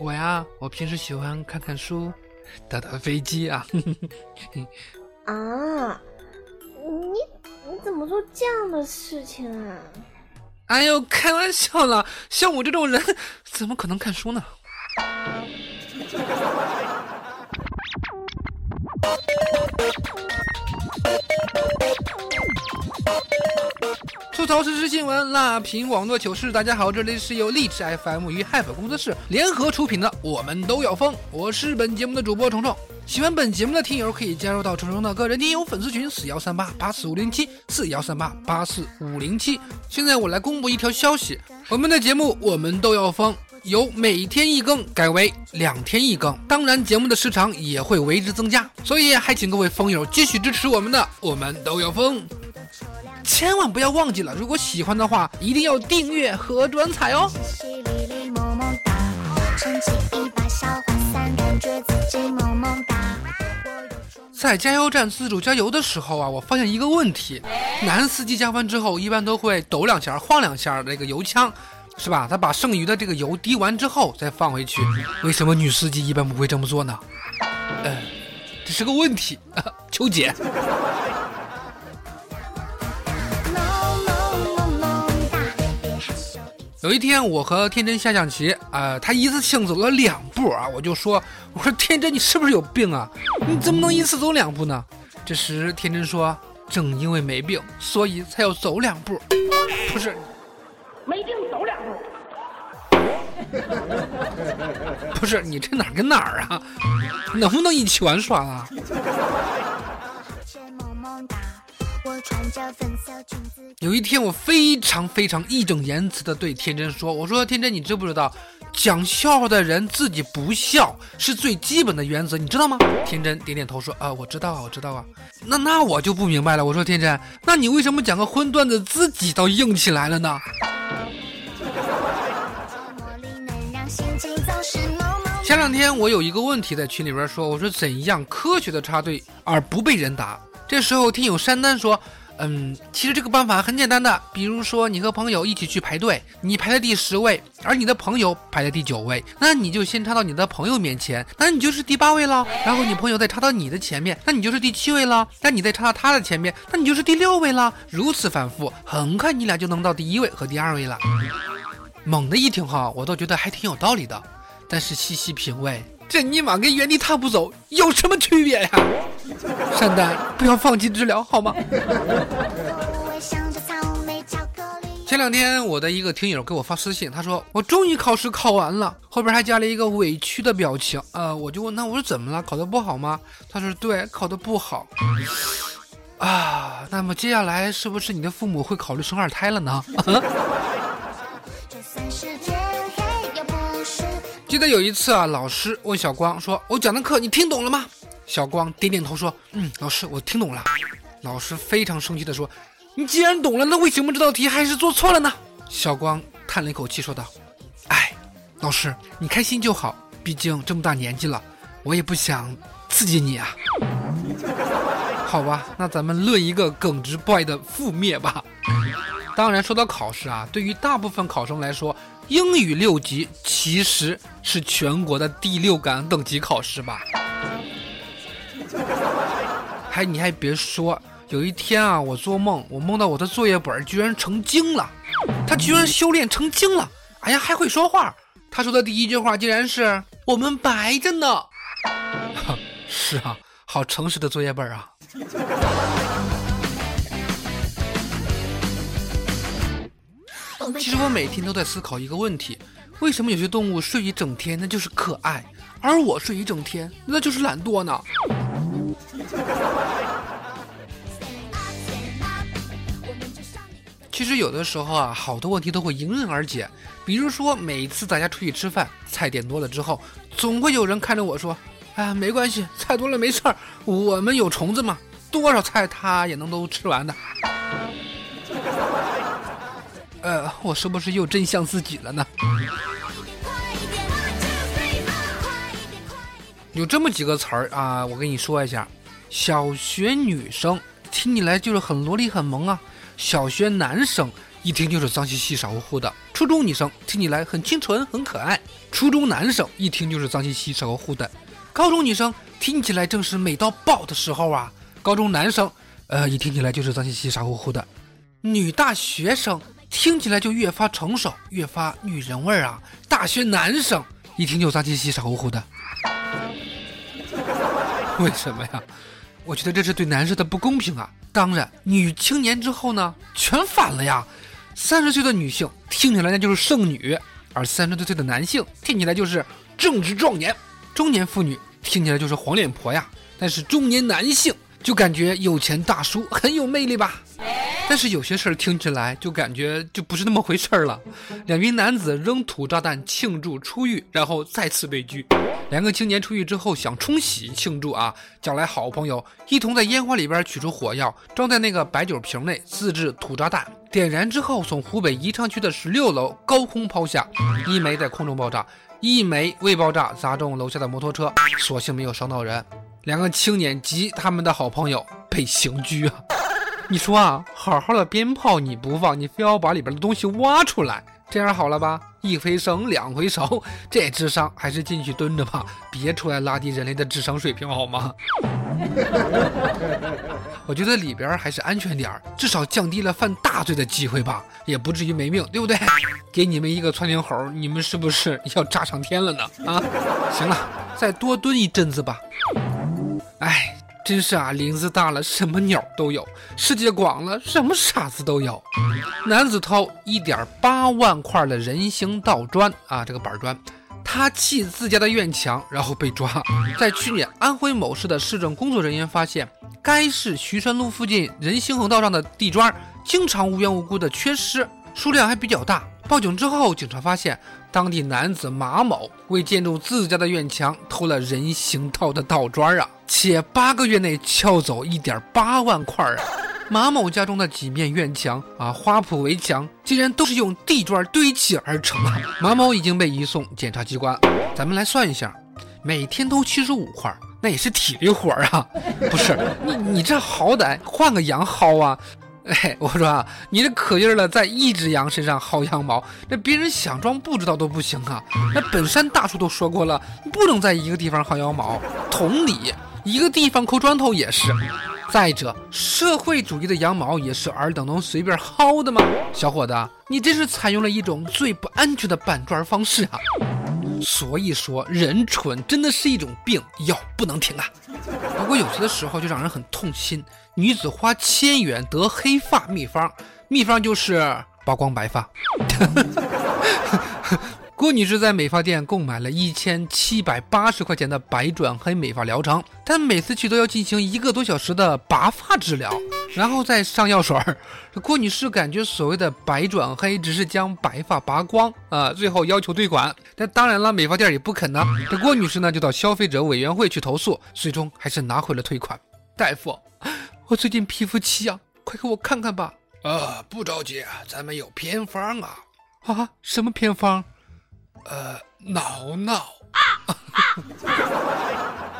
我呀，我平时喜欢看看书，打打飞机啊。啊，你你怎么做这样的事情啊？哎呦，开玩笑了，像我这种人，怎么可能看书呢？吐槽时事新闻，辣评网络糗事。大家好，这里是由励志 FM 与 Hype 工作室联合出品的《我们都要疯》，我是本节目的主播虫虫。喜欢本节目的听友可以加入到虫虫的个人听友粉丝群：四幺三八八四五零七四幺三八八四五零七。现在我来公布一条消息：我们的节目《我们都要疯》由每天一更改为两天一更，当然节目的时长也会为之增加。所以还请各位疯友继续支持我们的《我们都要疯》。千万不要忘记了，如果喜欢的话，一定要订阅和转采哦。在加油站自主加油的时候啊，我发现一个问题：男司机加完之后，一般都会抖两下、晃两下那个油枪，是吧？他把剩余的这个油滴完之后再放回去。为什么女司机一般不会这么做呢？呃，这是个问题，求解。有一天，我和天真下象棋，呃，他一次性走了两步啊，我就说，我说天真，你是不是有病啊？你怎么能一次走两步呢？这时天真说，正因为没病，所以才要走两步。不是，没病走两步。不是你这哪儿跟哪儿啊？能不能一起玩耍啊？有一天，我非常非常义正言辞的对天真说：“我说天真，你知不知道，讲笑话的人自己不笑是最基本的原则，你知道吗？”天真点点头说：“啊，我知道啊，我知道啊。”那那我就不明白了。我说天真，那你为什么讲个荤段子自己倒硬起来了呢？前两天我有一个问题在群里边说：“我说怎样科学的插队而不被人打？”这时候听友山丹说。嗯，其实这个办法很简单的，比如说你和朋友一起去排队，你排在第十位，而你的朋友排在第九位，那你就先插到你的朋友面前，那你就是第八位了。然后你朋友再插到你的前面，那你就是第七位了。那你再插到他的前面，那你就是第六位了。如此反复，很快你俩就能到第一位和第二位了。猛的一听哈，我倒觉得还挺有道理的，但是细细品味，这尼玛跟原地踏步走有什么区别呀？善丹，不要放弃治疗好吗？前两天我的一个听友给我发私信，他说我终于考试考完了，后边还加了一个委屈的表情。呃，我就问他，我说怎么了？考得不好吗？他说对，考得不好。啊，那么接下来是不是你的父母会考虑生二胎了呢？记得有一次啊，老师问小光说：“我讲的课你听懂了吗？”小光点点头说：“嗯，老师，我听懂了。”老师非常生气地说：“你既然懂了，那为什么这道题还是做错了呢？”小光叹了一口气说道：“哎，老师，你开心就好，毕竟这么大年纪了，我也不想刺激你啊。”好吧，那咱们论一个耿直 boy 的覆灭吧。当然，说到考试啊，对于大部分考生来说，英语六级其实是全国的第六感等级考试吧。还你还别说，有一天啊，我做梦，我梦到我的作业本居然成精了，他居然修炼成精了，哎呀，还会说话。他说的第一句话竟然是“我们白着呢”。是啊，好诚实的作业本啊。其实我每天都在思考一个问题：为什么有些动物睡一整天那就是可爱，而我睡一整天那就是懒惰呢？其实有的时候啊，好多问题都会迎刃而解。比如说，每次大家出去吃饭，菜点多了之后，总会有人看着我说：“啊，没关系，菜多了没事儿，我们有虫子嘛，多少菜他也能都吃完的。”我是不是又真像自己了呢？有这么几个词儿啊，我跟你说一下：小学女生听起来就是很萝莉很萌啊；小学男生一听就是脏兮兮傻乎乎的；初中女生听起来很清纯很可爱；初中男生一听就是脏兮兮傻乎乎的；高中女生听起来正是美到爆的时候啊；高中男生，呃，一听起来就是脏兮兮傻乎乎的；女大学生。听起来就越发成熟，越发女人味儿啊！大学男生一听就脏兮兮、傻乎乎的，为什么呀？我觉得这是对男生的不公平啊！当然，女青年之后呢，全反了呀！三十岁的女性听起来那就是剩女，而三十多岁的男性听起来就是正值壮年；中年妇女听起来就是黄脸婆呀，但是中年男性就感觉有钱大叔很有魅力吧。但是有些事儿听起来就感觉就不是那么回事儿了。两名男子扔土炸弹庆祝出狱，然后再次被拘。两个青年出狱之后想冲喜庆祝啊，叫来好朋友一同在烟花里边取出火药，装在那个白酒瓶内，自制土炸弹。点燃之后，从湖北宜昌区的十六楼高空抛下，一枚在空中爆炸，一枚未爆炸砸中楼下的摩托车，所幸没有伤到人。两个青年及他们的好朋友被刑拘啊。你说啊，好好的鞭炮你不放，你非要把里边的东西挖出来，这样好了吧？一回生，两回熟，这智商还是进去蹲着吧，别出来拉低人类的智商水平好吗？我觉得里边还是安全点儿，至少降低了犯大罪的机会吧，也不至于没命，对不对？给你们一个窜天猴，你们是不是 要炸上天了呢？啊，行了，再多蹲一阵子吧。哎。真是啊，林子大了，什么鸟都有；世界广了，什么傻子都有。男子偷一点八万块的人行道砖啊，这个板砖，他砌自家的院墙，然后被抓。在去年，安徽某市的市政工作人员发现，该市徐山路附近人行横道上的地砖经常无缘无故的缺失，数量还比较大。报警之后，警察发现当地男子马某为建筑自家的院墙偷了人行道的道砖啊，且八个月内撬走一点八万块啊！马某家中的几面院墙啊，花圃围墙竟然都是用地砖堆砌而成。马某已经被移送检察机关。咱们来算一下，每天偷七十五块，那也是体力活啊！不是你，你这好歹换个羊薅啊！哎，我说啊，你这可劲儿的在一只羊身上薅羊毛，那别人想装不知道都不行啊！那本山大叔都说过了，不能在一个地方薅羊毛。同理，一个地方抠砖头也是。再者，社会主义的羊毛也是尔等能随便薅的吗？小伙子，你这是采用了一种最不安全的搬砖方式啊！所以说，人蠢真的是一种病，药不能停啊！不过有些时候就让人很痛心。女子花千元得黑发秘方，秘方就是曝光白发。郭女士在美发店购买了一千七百八十块钱的白转黑美发疗程，但每次去都要进行一个多小时的拔发治疗，然后再上药水儿。郭女士感觉所谓的白转黑只是将白发拔光啊，最后要求退款。但当然了，美发店也不肯呢。这郭女士呢就到消费者委员会去投诉，最终还是拿回了退款。大夫，我最近皮肤奇痒，快给我看看吧。啊，不着急，咱们有偏方啊。啊，什么偏方？呃，挠挠。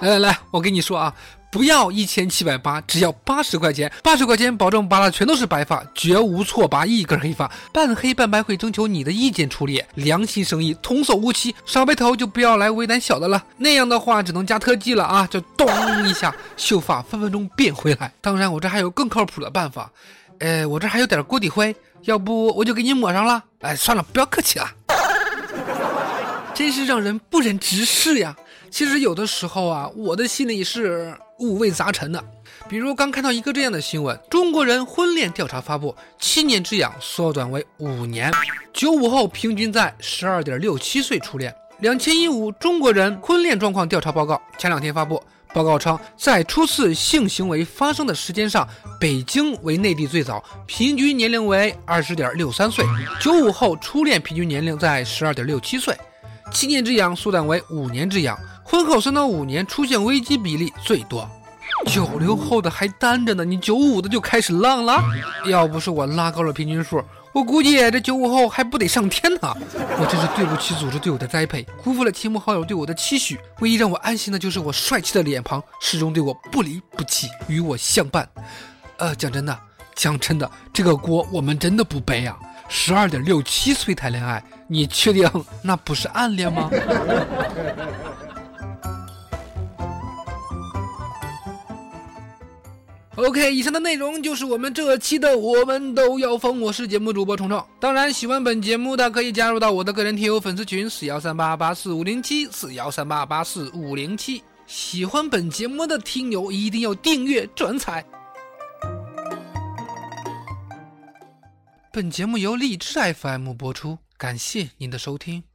来来来，我跟你说啊，不要一千七百八，只要八十块钱，八十块钱保证拔的全都是白发，绝无错拔一根黑发，半黑半白会征求你的意见处理，良心生意，童叟无欺，少白头就不要来为难小的了，那样的话只能加特技了啊，就咚一下，秀发分分钟变回来。当然，我这还有更靠谱的办法，呃，我这还有点锅底灰，要不我就给你抹上了。哎，算了，不要客气了。真是让人不忍直视呀！其实有的时候啊，我的心里是五味杂陈的。比如刚看到一个这样的新闻：中国人婚恋调查发布，七年之痒缩短为五年，九五后平均在十二点六七岁初恋。两千一五中国人婚恋状况调查报告前两天发布，报告称，在初次性行为发生的时间上，北京为内地最早，平均年龄为二十点六三岁；九五后初恋平均年龄在十二点六七岁；七年之痒缩短为五年之痒；婚后三到五年出现危机比例最多。九零后的还单着呢，你九五的就开始浪了。要不是我拉高了平均数，我估计这九五后还不得上天呢。我真是对不起组织对我的栽培，辜负了亲朋好友对我的期许。唯一让我安心的就是我帅气的脸庞始终对我不离不弃，与我相伴。呃，讲真的，讲真的，这个锅我们真的不背啊。十二点六七岁谈恋爱，你确定那不是暗恋吗？OK，以上的内容就是我们这期的《我们都要疯》，我是节目主播虫虫。当然，喜欢本节目的可以加入到我的个人听友粉丝群四幺三八八四五零七四幺三八八四五零七。喜欢本节目的听友一定要订阅转采。本节目由荔枝 FM 播出，感谢您的收听。